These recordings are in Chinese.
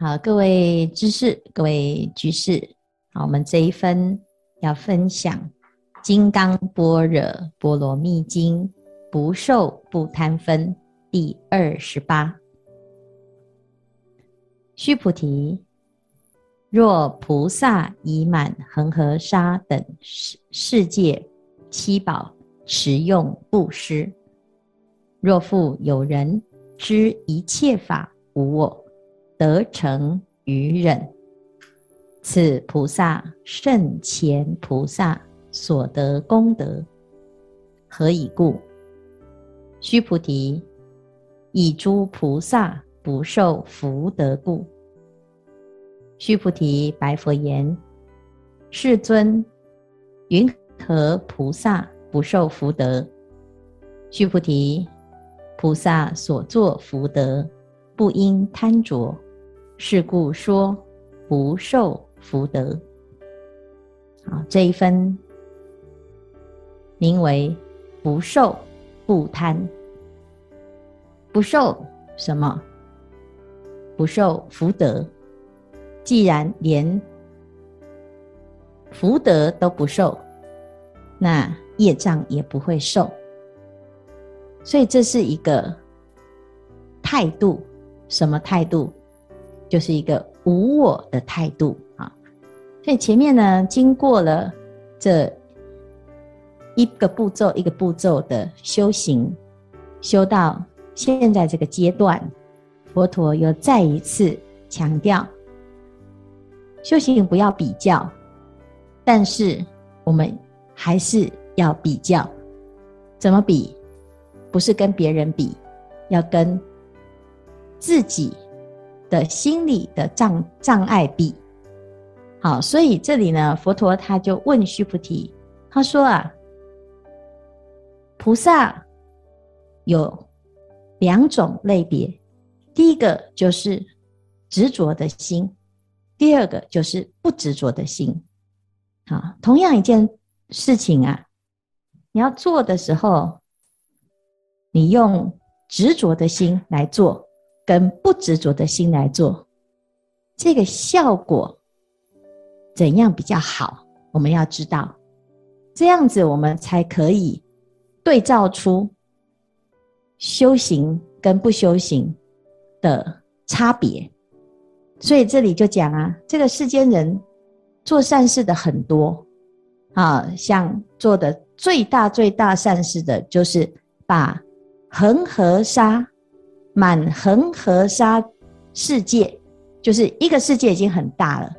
好，各位知识，各位居士，好，我们这一分要分享《金刚般若波罗蜜经》不受不贪分第二十八。须菩提，若菩萨以满恒河沙等世世界七宝持用布施，若复有人知一切法无我。得成于忍，此菩萨胜前菩萨所得功德。何以故？须菩提，以诸菩萨不受福德故。须菩提白佛言：世尊，云何菩萨不受福德？须菩提，菩萨所作福德，不应贪着。是故说不受福德。好，这一分名为不受不贪。不受什么？不受福德。既然连福德都不受，那业障也不会受。所以这是一个态度，什么态度？就是一个无我的态度啊，所以前面呢，经过了这一个步骤一个步骤的修行，修到现在这个阶段，佛陀又再一次强调，修行不要比较，但是我们还是要比较，怎么比？不是跟别人比，要跟自己。的心理的障障碍比，好，所以这里呢，佛陀他就问须菩提，他说啊，菩萨有两种类别，第一个就是执着的心，第二个就是不执着的心。好，同样一件事情啊，你要做的时候，你用执着的心来做。跟不执着的心来做，这个效果怎样比较好？我们要知道，这样子我们才可以对照出修行跟不修行的差别。所以这里就讲啊，这个世间人做善事的很多啊，像做的最大最大善事的，就是把恒河沙。满恒河沙世界，就是一个世界已经很大了，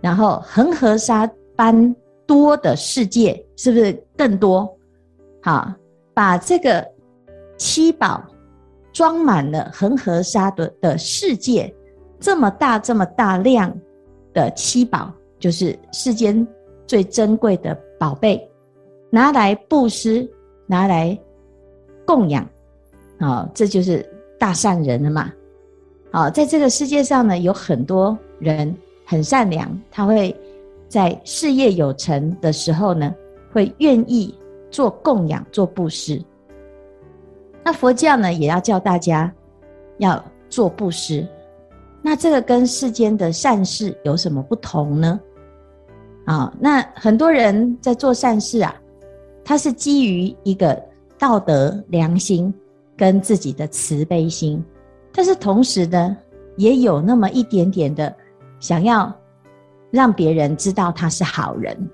然后恒河沙般多的世界，是不是更多？好，把这个七宝装满了恒河沙的的世界，这么大这么大量的七宝，就是世间最珍贵的宝贝，拿来布施，拿来供养。好，这就是大善人了嘛。好，在这个世界上呢，有很多人很善良，他会在事业有成的时候呢，会愿意做供养、做布施。那佛教呢，也要教大家要做布施。那这个跟世间的善事有什么不同呢？啊，那很多人在做善事啊，他是基于一个道德良心。跟自己的慈悲心，但是同时呢，也有那么一点点的想要让别人知道他是好人。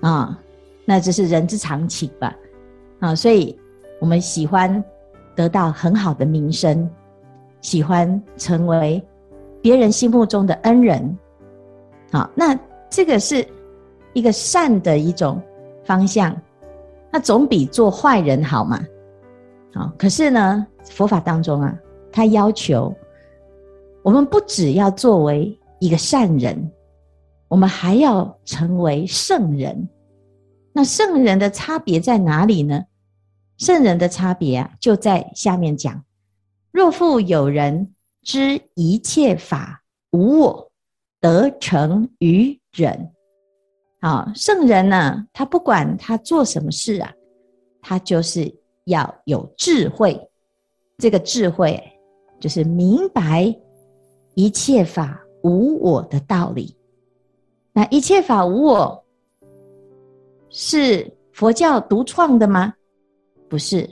啊，那这是人之常情吧。啊，所以我们喜欢得到很好的名声，喜欢成为别人心目中的恩人，好，那这个是一个善的一种方向，那总比做坏人好嘛。啊，可是呢，佛法当中啊，他要求我们不只要作为一个善人，我们还要成为圣人。那圣人的差别在哪里呢？圣人的差别啊，就在下面讲：若复有人知一切法无我，得成于忍。啊，圣人呢，他不管他做什么事啊，他就是。要有智慧，这个智慧就是明白一切法无我的道理。那一切法无我，是佛教独创的吗？不是，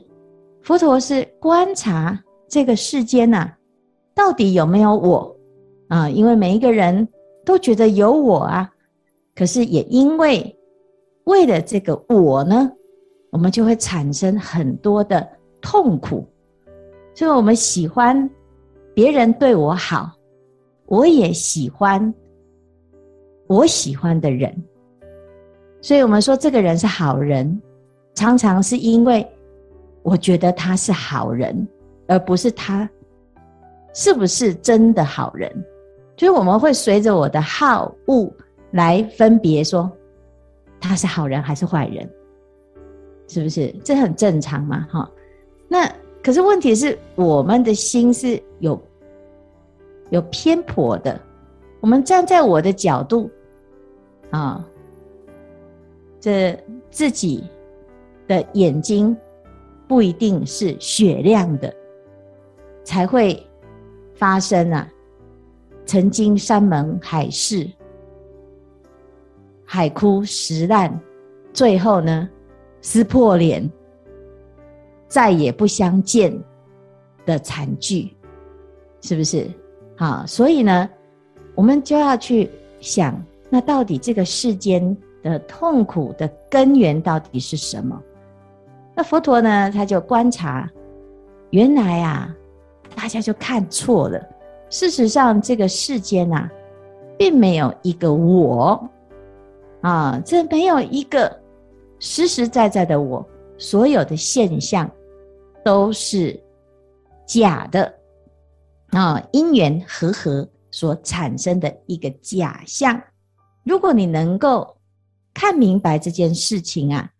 佛陀是观察这个世间呐、啊，到底有没有我啊？因为每一个人都觉得有我啊，可是也因为为了这个我呢，我们就会产生很多的痛苦。所以我们喜欢别人对我好，我也喜欢我喜欢的人。所以我们说这个人是好人，常常是因为我觉得他是好人，而不是他是不是真的好人。就是我们会随着我的好恶来分别说他是好人还是坏人，是不是？这很正常嘛，哈。那。可是问题是，我们的心是有有偏颇的。我们站在我的角度啊，这自己的眼睛不一定是雪亮的，才会发生啊。曾经山盟海誓，海枯石烂，最后呢，撕破脸。再也不相见的惨剧，是不是？啊，所以呢，我们就要去想，那到底这个世间的痛苦的根源到底是什么？那佛陀呢，他就观察，原来啊，大家就看错了。事实上，这个世间啊，并没有一个我啊，这没有一个实实在在的我，所有的现象。都是假的啊，因缘和合所产生的一个假象。如果你能够看明白这件事情啊，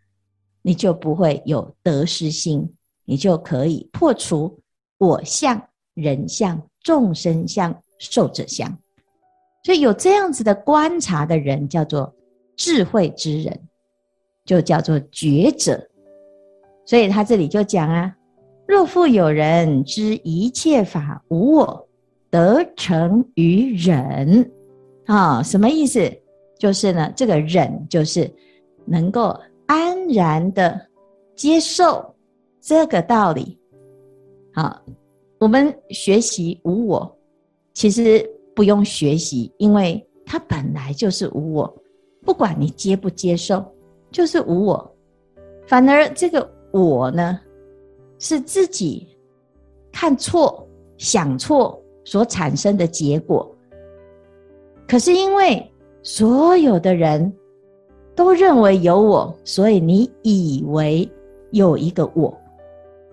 你就不会有得失心，你就可以破除我相、人相、众生相、寿者相。所以有这样子的观察的人，叫做智慧之人，就叫做觉者。所以他这里就讲啊。若复有人知一切法无我，得成于忍，啊、什么意思？就是呢，这个忍就是能够安然的接受这个道理。好，我们学习无我，其实不用学习，因为它本来就是无我，不管你接不接受，就是无我。反而这个我呢？是自己看错、想错所产生的结果。可是因为所有的人都认为有我，所以你以为有一个我。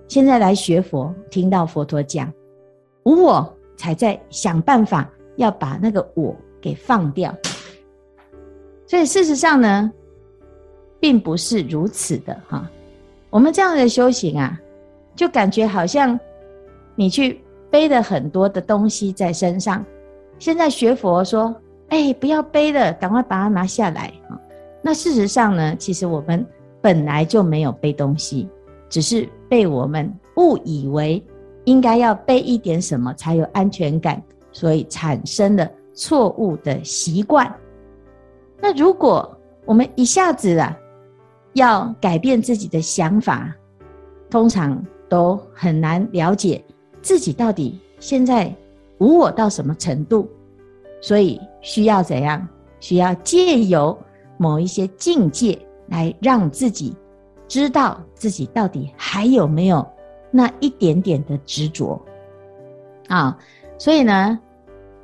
现在来学佛，听到佛陀讲无我，才在想办法要把那个我给放掉。所以事实上呢，并不是如此的哈。我们这样的修行啊。就感觉好像你去背了很多的东西在身上，现在学佛说：“哎，不要背了，赶快把它拿下来啊。”那事实上呢，其实我们本来就没有背东西，只是被我们误以为应该要背一点什么才有安全感，所以产生了错误的习惯。那如果我们一下子啊要改变自己的想法，通常。都很难了解自己到底现在无我到什么程度，所以需要怎样？需要借由某一些境界来让自己知道自己到底还有没有那一点点的执着啊。所以呢，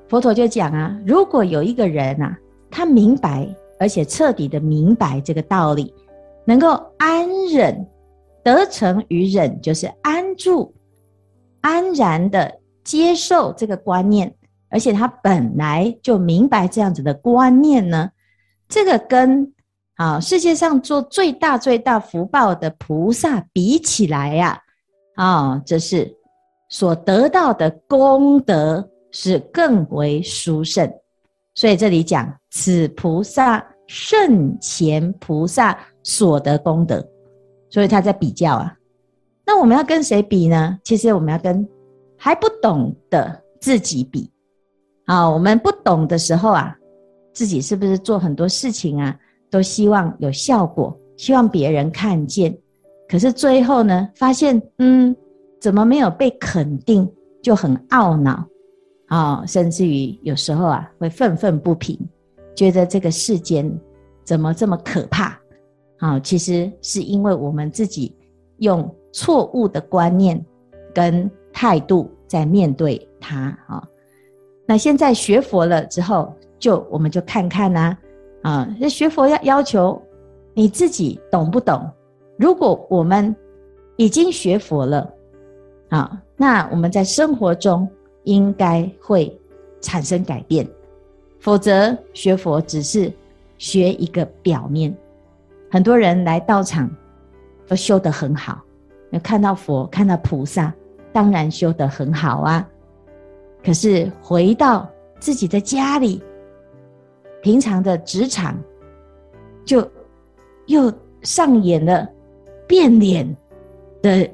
佛陀就讲啊，如果有一个人啊，他明白而且彻底的明白这个道理，能够安忍。得成于忍，就是安住、安然的接受这个观念，而且他本来就明白这样子的观念呢。这个跟啊世界上做最大最大福报的菩萨比起来呀，啊，这是所得到的功德是更为殊胜。所以这里讲此菩萨圣前菩萨所得功德。所以他在比较啊，那我们要跟谁比呢？其实我们要跟还不懂的自己比。啊，我们不懂的时候啊，自己是不是做很多事情啊，都希望有效果，希望别人看见。可是最后呢，发现嗯，怎么没有被肯定，就很懊恼啊，甚至于有时候啊，会愤愤不平，觉得这个世间怎么这么可怕啊？其实是因为我们自己用错误的观念跟态度在面对它啊。那现在学佛了之后，就我们就看看呐，啊，这学佛要要求你自己懂不懂？如果我们已经学佛了，啊，那我们在生活中应该会产生改变，否则学佛只是学一个表面。很多人来道场都修得很好，看到佛，看到菩萨，当然修得很好啊。可是回到自己的家里，平常的职场，就又上演了。变脸的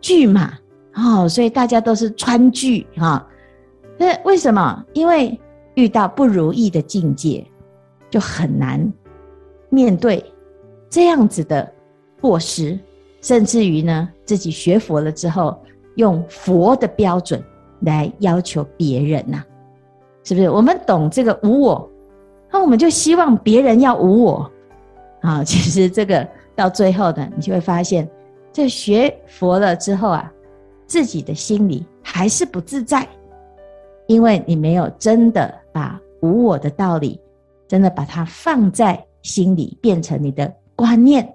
剧嘛，哦，所以大家都是川剧哈。那为什么？因为遇到不如意的境界，就很难面对这样子的过失，甚至于呢，自己学佛了之后，用佛的标准来要求别人呐、是不是？我们懂这个无我，那我们就希望别人要无我啊。其实这个。到最后呢，你就会发现，这学佛了之后啊，自己的心里还是不自在，因为你没有真的把无我的道理，真的把它放在心里，变成你的观念，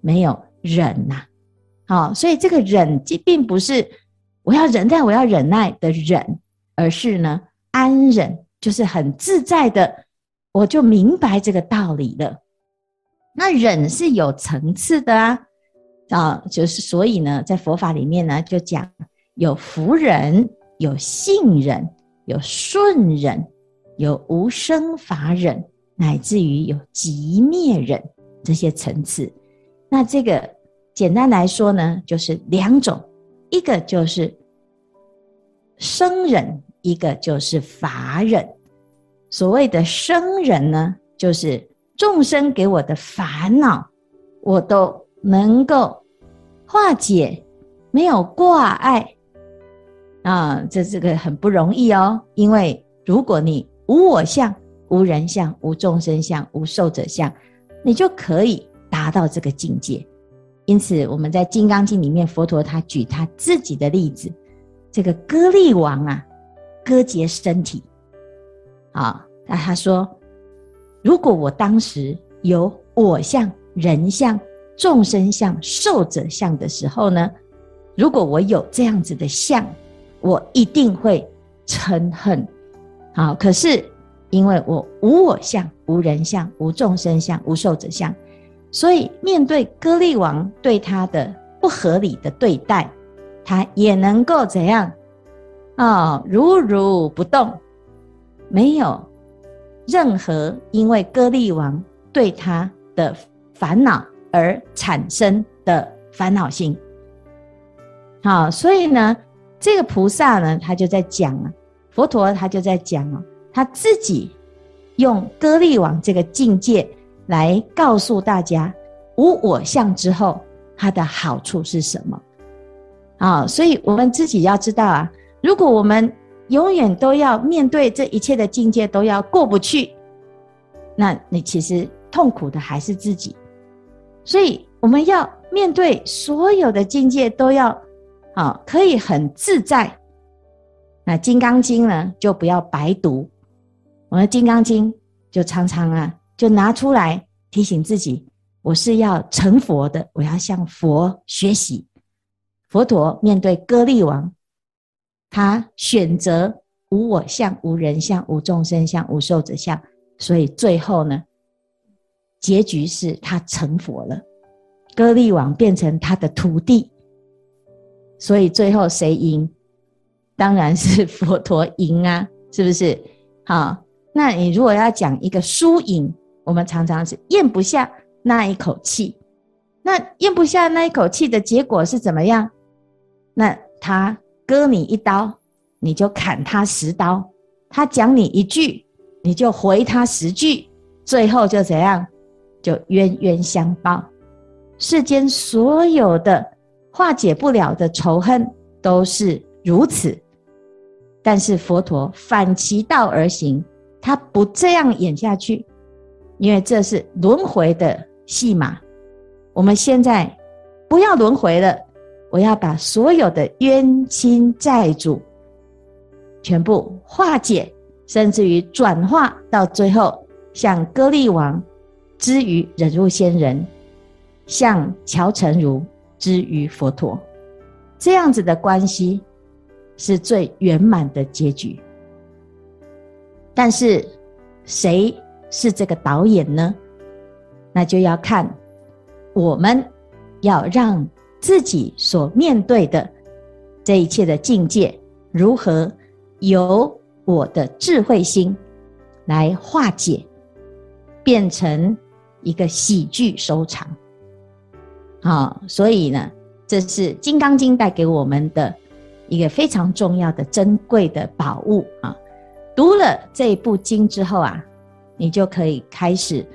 没有忍呐。好，所以这个忍，既并不是我要忍耐，我要忍耐的忍，而是呢，安忍，就是很自在的，我就明白这个道理了。那忍是有层次的啊，啊，就是所以呢，在佛法里面呢，就讲有福忍、有信忍、有顺忍、有无生法忍，乃至于有极灭忍这些层次。那这个简单来说呢，就是两种，一个就是生忍，一个就是法忍。所谓的生忍呢，就是。众生给我的烦恼，我都能够化解，没有挂碍啊，这这个很不容易哦。因为如果你无我相、无人相、无众生相、无寿者相，你就可以达到这个境界。因此，我们在《金刚经》里面，佛陀他举他自己的例子，这个歌利王啊，割截身体，啊，那他说。如果我当时有我相、人相、众生相、寿者相的时候呢？如果我有这样子的相，我一定会嗔恨。好，可是因为我无我相、无人相、无众生相、无寿者相，所以面对歌利王对他的不合理的对待，他也能够怎样？啊、哦，如如不动，没有。任何因为歌利王对他的烦恼而产生的烦恼心，好，所以呢，这个菩萨呢，他就在讲啊，佛陀他就在讲哦，他自己用歌利王这个境界来告诉大家，无我相之后，它的好处是什么？啊，所以我们自己要知道啊，如果我们永远都要面对这一切的境界，都要过不去，那你其实痛苦的还是自己。所以我们要面对所有的境界，都要啊，可以很自在。那《金刚经》呢，就不要白读。我们《金刚经》就常常啊，就拿出来提醒自己：我是要成佛的，我要向佛学习。佛陀面对歌利王。他选择无我相、无人相、无众生相、无寿者相，所以最后呢，结局是他成佛了，歌利王变成他的徒弟，所以最后谁赢？当然是佛陀赢啊，是不是？好，那你如果要讲一个输赢，我们常常是咽不下那一口气，那咽不下那一口气的结果是怎么样？那他。割你一刀，你就砍他十刀；他讲你一句，你就回他十句，最后就怎样？就冤冤相报。世间所有的化解不了的仇恨都是如此，但是佛陀反其道而行，他不这样演下去，因为这是轮回的戏码。我们现在不要轮回了，我要把所有的冤亲债主全部化解，甚至于转化，到最后像歌利王之于忍辱仙人，像乔成如之于佛陀，这样子的关系是最圆满的结局。但是谁是这个导演呢？那就要看。我们要让自己所面对的这一切的境界，如何由我的智慧心来化解，变成一个喜剧收场。好，所以呢，这是《金刚经》带给我们的一个非常重要的、珍贵的宝物啊！读了这一部经之后啊，你就可以开始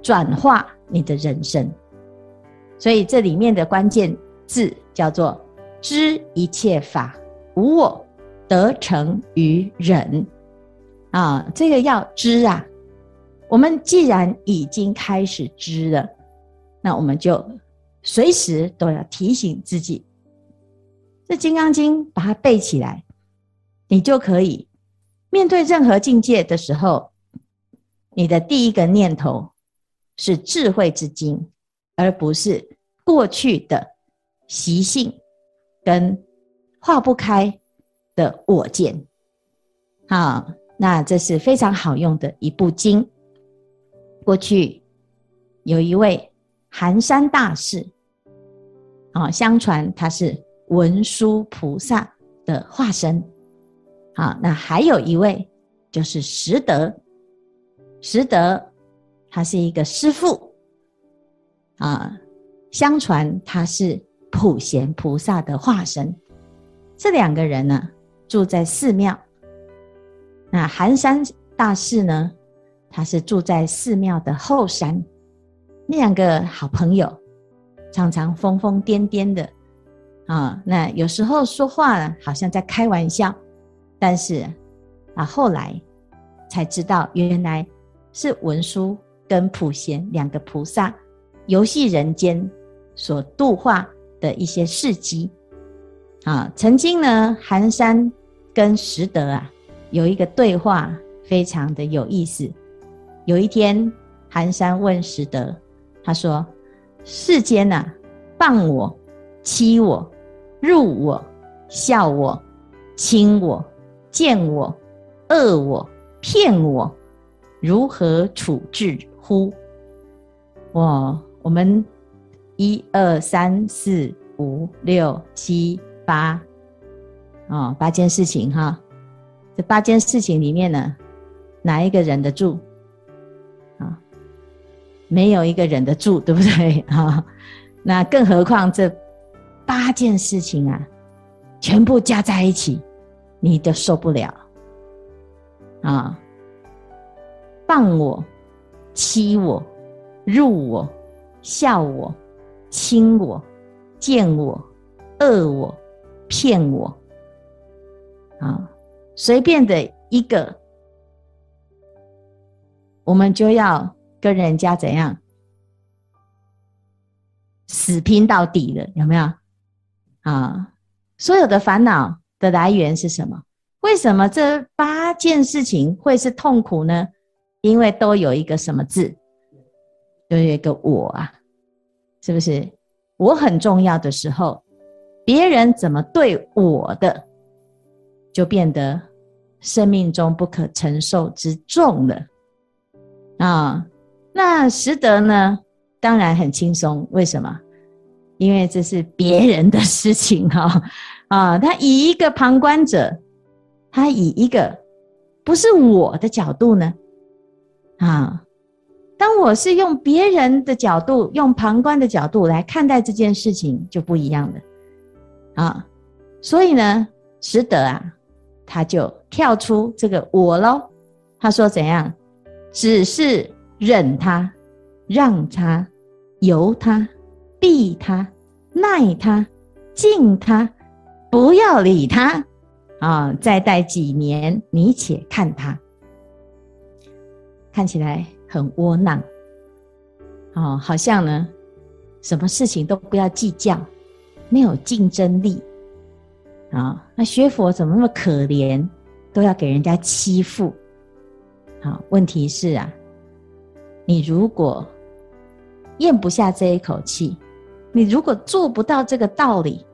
转化。你的人生，所以这里面的关键字叫做“知一切法无我，得成于忍”。啊，这个要知啊。我们既然已经开始知了，那我们就随时都要提醒自己，这《金刚经》把它背起来，你就可以面对任何境界的时候，你的第一个念头。是智慧之经，而不是过去的习性跟化不开的我见。好，那这是非常好用的一部经。过去有一位寒山大士，啊，相传他是文殊菩萨的化身。好，那还有一位就是拾得，拾得。他是一个师父啊，相传他是普贤菩萨的化身。这两个人呢，住在寺庙。那寒山大士呢，他是住在寺庙的后山。那两个好朋友，常常疯疯癫癫的啊。那有时候说话呢，好像在开玩笑，但是啊，后来才知道，原来是文殊。跟普贤两个菩萨游戏人间所度化的一些事迹啊，曾经呢，寒山跟拾得啊有一个对话，非常的有意思。有一天，寒山问拾得，他说：“世间呐，谤我、欺我、入我、笑我、轻我、见我、恶我、骗我，如何处置？”乎，我我们一二三四五六七八，哦，八件事情哈。这八件事情里面呢，哪一个忍得住？啊，没有一个忍得住，对不对？啊，那更何况这八件事情啊，全部加在一起，你都受不了啊！谤我。欺我、辱我、笑我、轻我、贱我、恶我、骗我，啊，随便的一个，我们就要跟人家怎样死拼到底了？有没有？啊，所有的烦恼的来源是什么？为什么这八件事情会是痛苦呢？因为都有一个什么字，都有一个我啊，是不是？我很重要的时候，别人怎么对我的，就变得生命中不可承受之重了啊。那拾得呢？当然很轻松，为什么？因为这是别人的事情哈 啊。他以一个旁观者，他以一个不是我的角度呢。啊，当我是用别人的角度，用旁观的角度来看待这件事情，就不一样了。啊，所以呢，实得啊，他就跳出这个我喽。他说怎样？只是忍他，让他，由他，避他，耐他，敬他，不要理他。啊，再待几年，你且看他。看起来很窝囊。哦，好像呢，什么事情都不要计较，没有竞争力。啊，那学佛怎么那么可怜，都要给人家欺负？好，问题是啊，你如果咽不下这一口气，你如果做不到这个道理，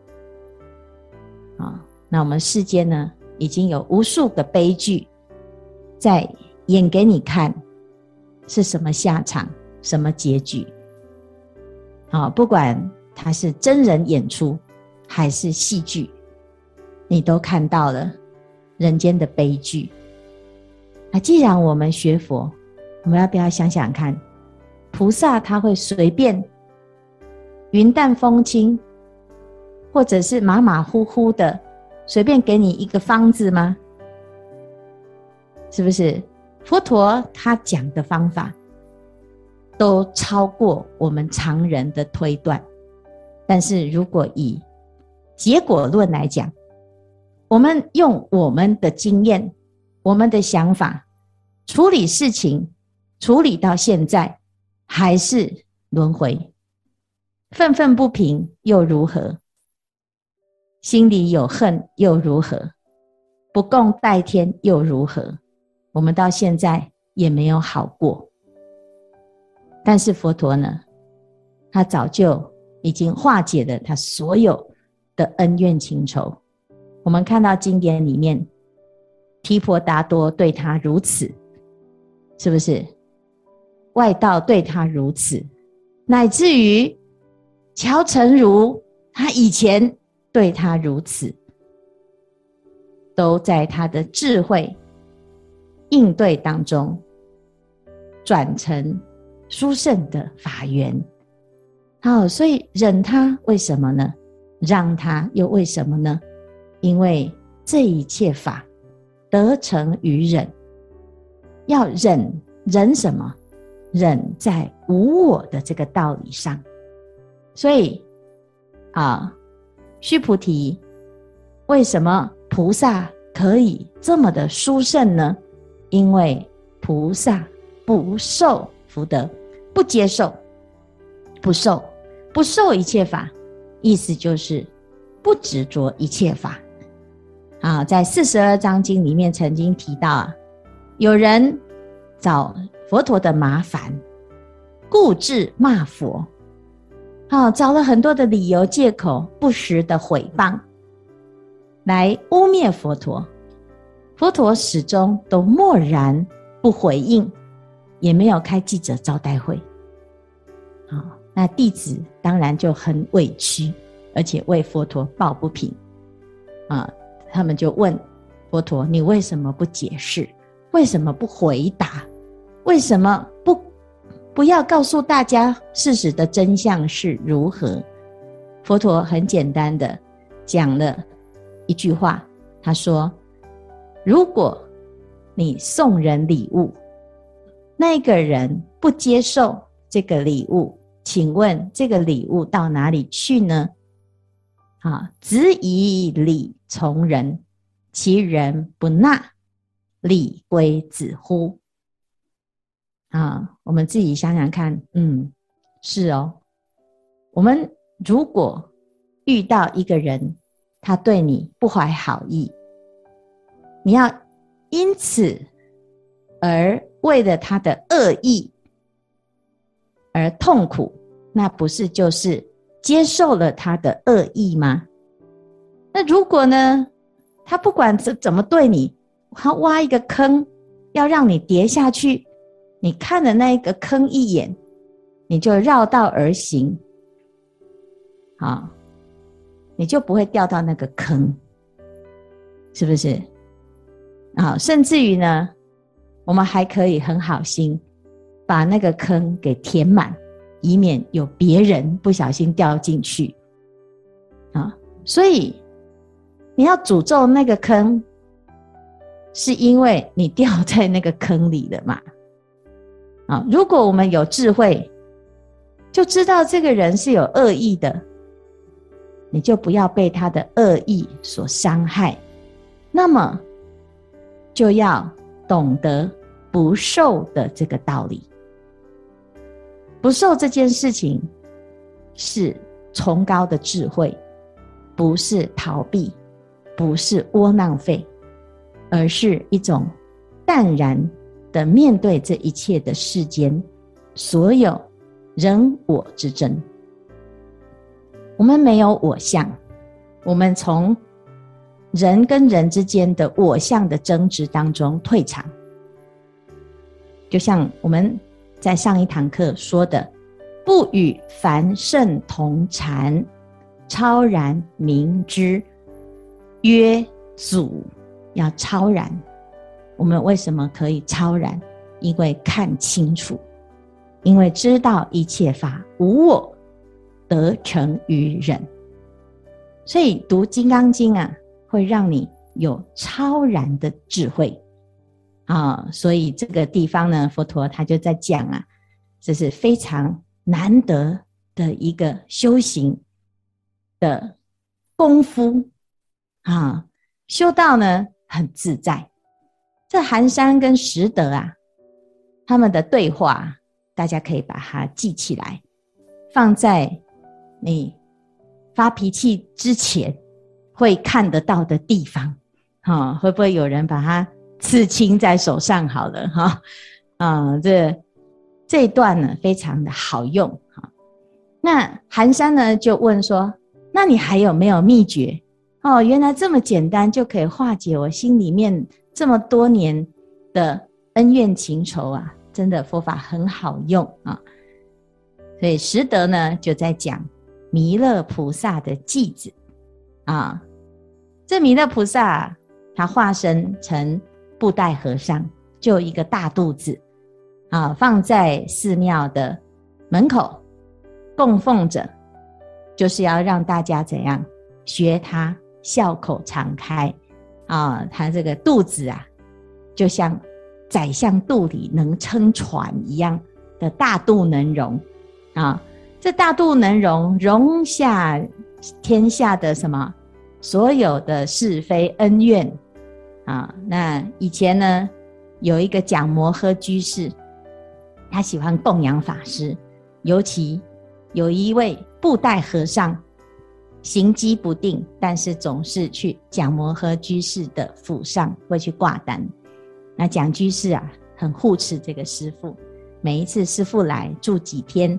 啊，那我们世间呢，已经有无数个悲剧在演给你看，是什么下场，什么结局？啊，不管它是真人演出还是戏剧，你都看到了人间的悲剧。那既然我们学佛，我们要不要想想看，菩萨他会随便云淡风轻，或者是马马虎虎的随便给你一个方子吗？是不是？佛陀他讲的方法都超过我们常人的推断，但是如果以结果论来讲，我们用我们的经验，我们的想法。处理事情，处理到现在还是轮回，愤愤不平又如何？心里有恨又如何？不共戴天又如何？我们到现在也没有好过。但是佛陀呢，他早就已经化解了他所有的恩怨情仇。我们看到经典里面，提婆达多对他如此。是不是外道对他如此，乃至于乔成儒他以前对他如此，都在他的智慧应对当中转成殊胜的法缘。好，所以忍他为什么呢？让他又为什么呢？因为这一切法得成于忍。要忍忍什么？忍在无我的这个道理上。所以啊，须菩提，为什么菩萨可以这么的殊胜呢？因为菩萨不受福德，不接受，不受，不受一切法，意思就是不执着一切法。啊，在四十二章经里面曾经提到啊。有人找佛陀的麻烦，故置骂佛，好，找了很多的理由借口，不实的诽谤，来污蔑佛陀。佛陀始终都默然不回应，也没有开记者招待会。好，那弟子当然就很委屈，而且为佛陀抱不平。啊，他们就问佛陀：“你为什么不解释？”为什么不回答？为什么不不要告诉大家事实的真相是如何？佛陀很简单的讲了一句话，他说：“如果你送人礼物，那个人不接受这个礼物，请问这个礼物到哪里去呢？啊，子以礼从人，其人不纳。”礼归子乎？啊，我们自己想想看，嗯，是哦。我们如果遇到一个人，他对你不怀好意，你要因此而为了他的恶意而痛苦，那不是就是接受了他的恶意吗？那如果呢，他不管怎怎么对你，他挖一个坑，要让你跌下去。你看了那一个坑一眼，你就绕道而行，好，你就不会掉到那个坑，是不是？啊，甚至于呢，我们还可以很好心把那个坑给填满，以免有别人不小心掉进去。啊，所以你要诅咒那个坑。是因为你掉在那个坑里了嘛。啊，如果我们有智慧，就知道这个人是有恶意的，你就不要被他的恶意所伤害，那么就要懂得不受的这个道理。不受这件事情是崇高的智慧，不是逃避，不是窝囊废，而是一种淡然的面对这一切的世间所有人我之争。我们没有我相，我们从人跟人之间的我相的争执当中退场，就像我们。在上一堂课说的，不与凡圣同禅，超然明之，曰祖。要超然，我们为什么可以超然？因为看清楚，因为知道一切法无我，得成于人。所以读《金刚经》啊，会让你有超然的智慧。啊，所以这个地方呢，佛陀他就在讲啊，这是非常难得的一个修行的功夫啊，修道呢很自在。这寒山跟拾得啊，他们的对话，大家可以把它记起来，放在你发脾气之前会看得到的地方。哈，会不会有人把它？刺青在手上好了哈，啊，这这一段呢非常的好用哈。那寒山呢就问说：“那你还有没有秘诀？哦，原来这么简单就可以化解我心里面这么多年的恩怨情仇啊！真的佛法很好用啊。”所以实得呢就在讲弥勒菩萨的偈子啊，这弥勒菩萨他化身成。布袋和尚就一个大肚子，啊，放在寺庙的门口供奉着，就是要让大家怎样学他笑口常开啊，他这个肚子啊，就像宰相肚里能撑船一样的大肚能容啊，这大肚能容容下天下的什么所有的是非恩怨。啊，那以前呢，有一个讲摩诃居士，他喜欢供养法师，尤其有一位布袋和尚，行迹不定，但是总是去讲摩诃居士的府上会去挂单。那蒋居士啊，很护持这个师父，每一次师父来住几天，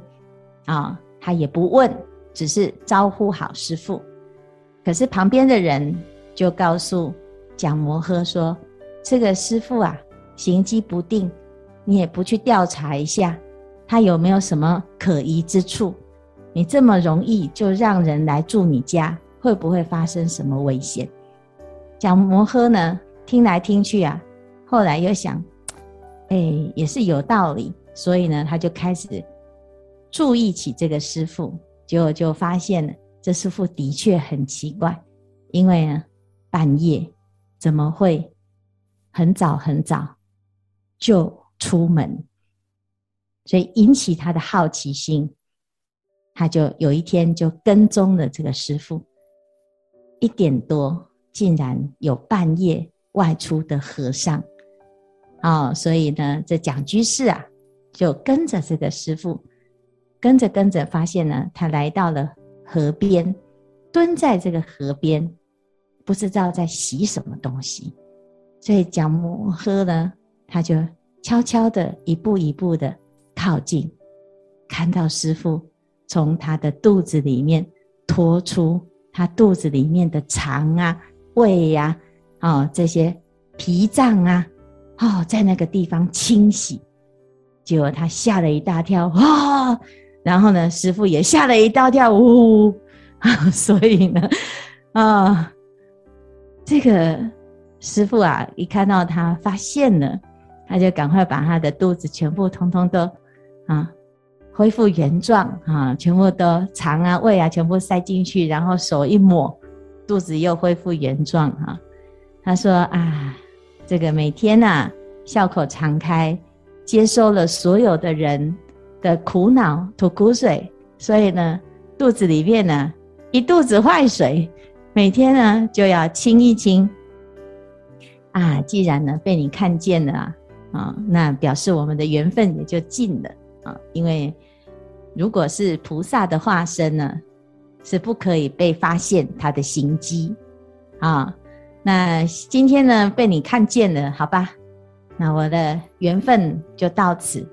啊，他也不问，只是招呼好师父。可是旁边的人就告诉。蒋摩诃说：“这个师父啊，行迹不定，你也不去调查一下，他有没有什么可疑之处？你这么容易就让人来住你家，会不会发生什么危险？”讲摩诃呢，听来听去啊，后来又想，哎，也是有道理，所以呢，他就开始注意起这个师傅，结果就发现了，这师傅的确很奇怪，因为呢，半夜。怎么会很早很早就出门？所以引起他的好奇心，他就有一天就跟踪了这个师傅。一点多，竟然有半夜外出的和尚。哦，所以呢，这蒋居士啊，就跟着这个师傅，跟着跟着，发现呢，他来到了河边，蹲在这个河边。不知道在洗什么东西，所以蒋摩诃呢，他就悄悄的一步一步的靠近，看到师傅从他的肚子里面拖出他肚子里面的肠啊、胃呀、啊、哦这些脾脏啊，哦在那个地方清洗，结果他吓了一大跳啊、哦，然后呢，师父也吓了一大跳，呜、哦，所以呢，啊、哦。这个师父啊，一看到他发现了，他就赶快把他的肚子全部通通都啊恢复原状啊，全部都肠啊、胃啊全部塞进去，然后手一抹，肚子又恢复原状、啊。他说啊，这个每天呐、啊，笑口常开，接收了所有的人的苦恼吐苦水，所以呢，肚子里面呢一肚子坏水，每天呢就要清一清。啊，既然呢被你看见了啊，啊，那表示我们的缘分也就尽了啊，因为如果是菩萨的化身呢，是不可以被发现他的行迹啊。那今天呢被你看见了，好吧？那我的缘分就到此。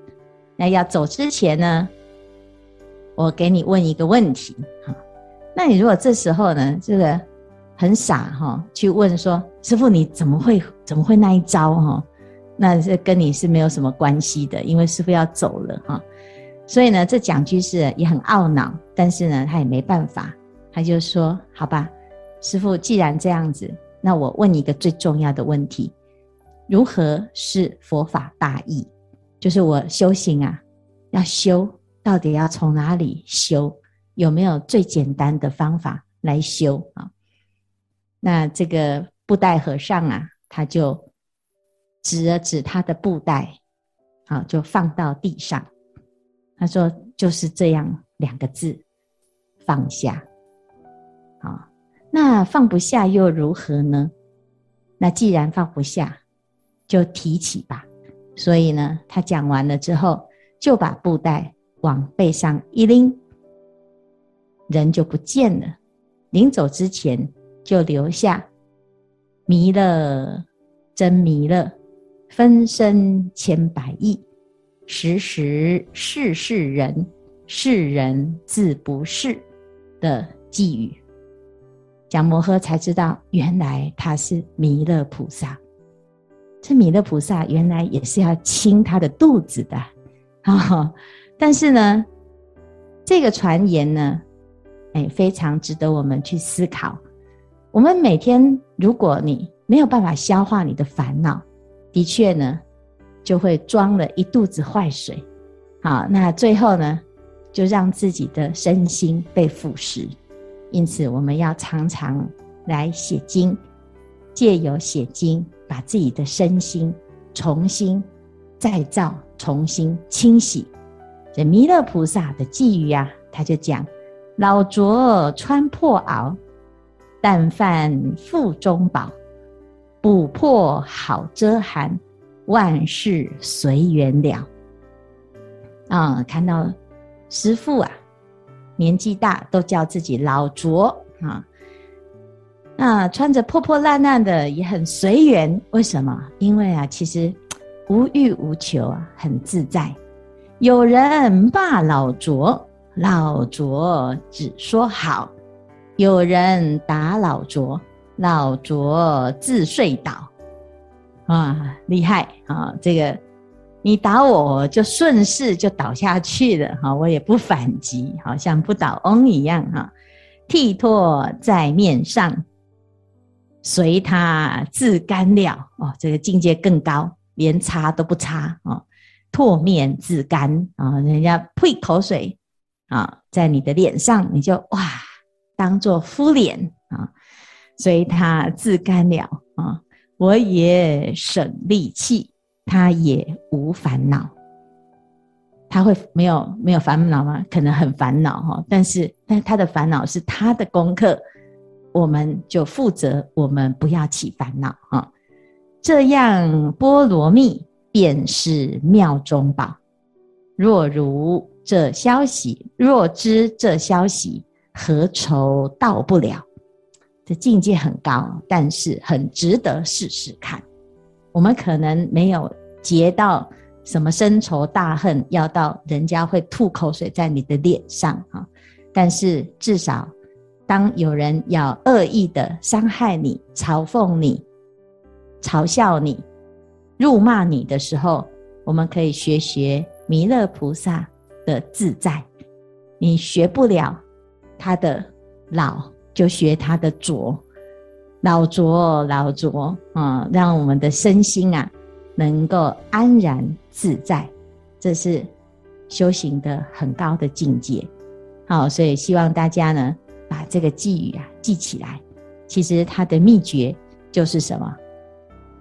那要走之前呢，我给你问一个问题哈。那你如果这时候呢，这个很傻哈，去问说：“师父，你怎么会怎么会那一招哈？”那这跟你是没有什么关系的，因为师父要走了哈。所以呢，这蒋居士也很懊恼，但是呢，他也没办法，他就说：“好吧，师傅，既然这样子，那我问一个最重要的问题：如何是佛法大义？就是我修行啊，要修，到底要从哪里修？有没有最简单的方法来修啊？”那这个布袋和尚啊，他就指了指他的布袋，好，就放到地上。他说：“就是这样两个字，放下。啊，那放不下又如何呢？那既然放不下，就提起吧。所以呢，他讲完了之后，就把布袋往背上一拎，人就不见了。临走之前，就留下弥勒，真弥勒，分身千百亿。”时时是是人，是人自不是的寄语，蒋摩诃才知道，原来他是弥勒菩萨。这弥勒菩萨原来也是要清他的肚子的啊！但是呢，这个传言呢，哎，非常值得我们去思考。我们每天，如果你没有办法消化你的烦恼，的确呢。就会装了一肚子坏水，好，那最后呢，就让自己的身心被腐蚀。因此，我们要常常来写经，借由写经，把自己的身心重新再造、重新清洗。这弥勒菩萨的寄语啊，他就讲：老拙穿破袄，但饭腹中饱，补破好遮寒。万事随缘了啊！看到师父啊，年纪大都叫自己老拙啊。那穿着破破烂烂的也很随缘，为什么？因为啊，其实无欲无求啊，很自在。有人骂老拙，老拙只说好；有人打老拙，老拙自睡倒。啊，厉害啊！这个你打我，就顺势就倒下去了哈，我也不反击，好像不倒翁一样哈。剃脱在面上，随他自干了哦。这个境界更高，连擦都不擦啊，唾面自干啊，人家呸口水啊，在你的脸上，你就哇，当做敷脸啊，随他自干了啊。我也省力气，他也无烦恼。他会没有没有烦恼吗？可能很烦恼哈，但是但他的烦恼是他的功课，我们就负责，我们不要起烦恼啊。这样波罗蜜便是妙中宝。若如这消息，若知这消息，何愁到不了？这境界很高，但是很值得试试看。我们可能没有结到什么深仇大恨，要到人家会吐口水在你的脸上啊。但是至少，当有人要恶意的伤害你、嘲讽你、嘲笑你、辱骂你的时候，我们可以学学弥勒菩萨的自在。你学不了他的老。就学他的拙，老拙老拙啊，让我们的身心啊能够安然自在，这是修行的很高的境界。好，所以希望大家呢把这个寄语啊记起来。其实它的秘诀就是什么？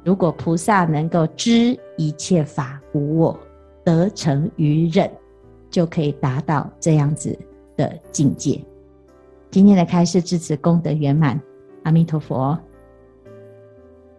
如果菩萨能够知一切法无我，得成于忍，就可以达到这样子的境界。今天的开示至此功德圆满，阿弥陀佛。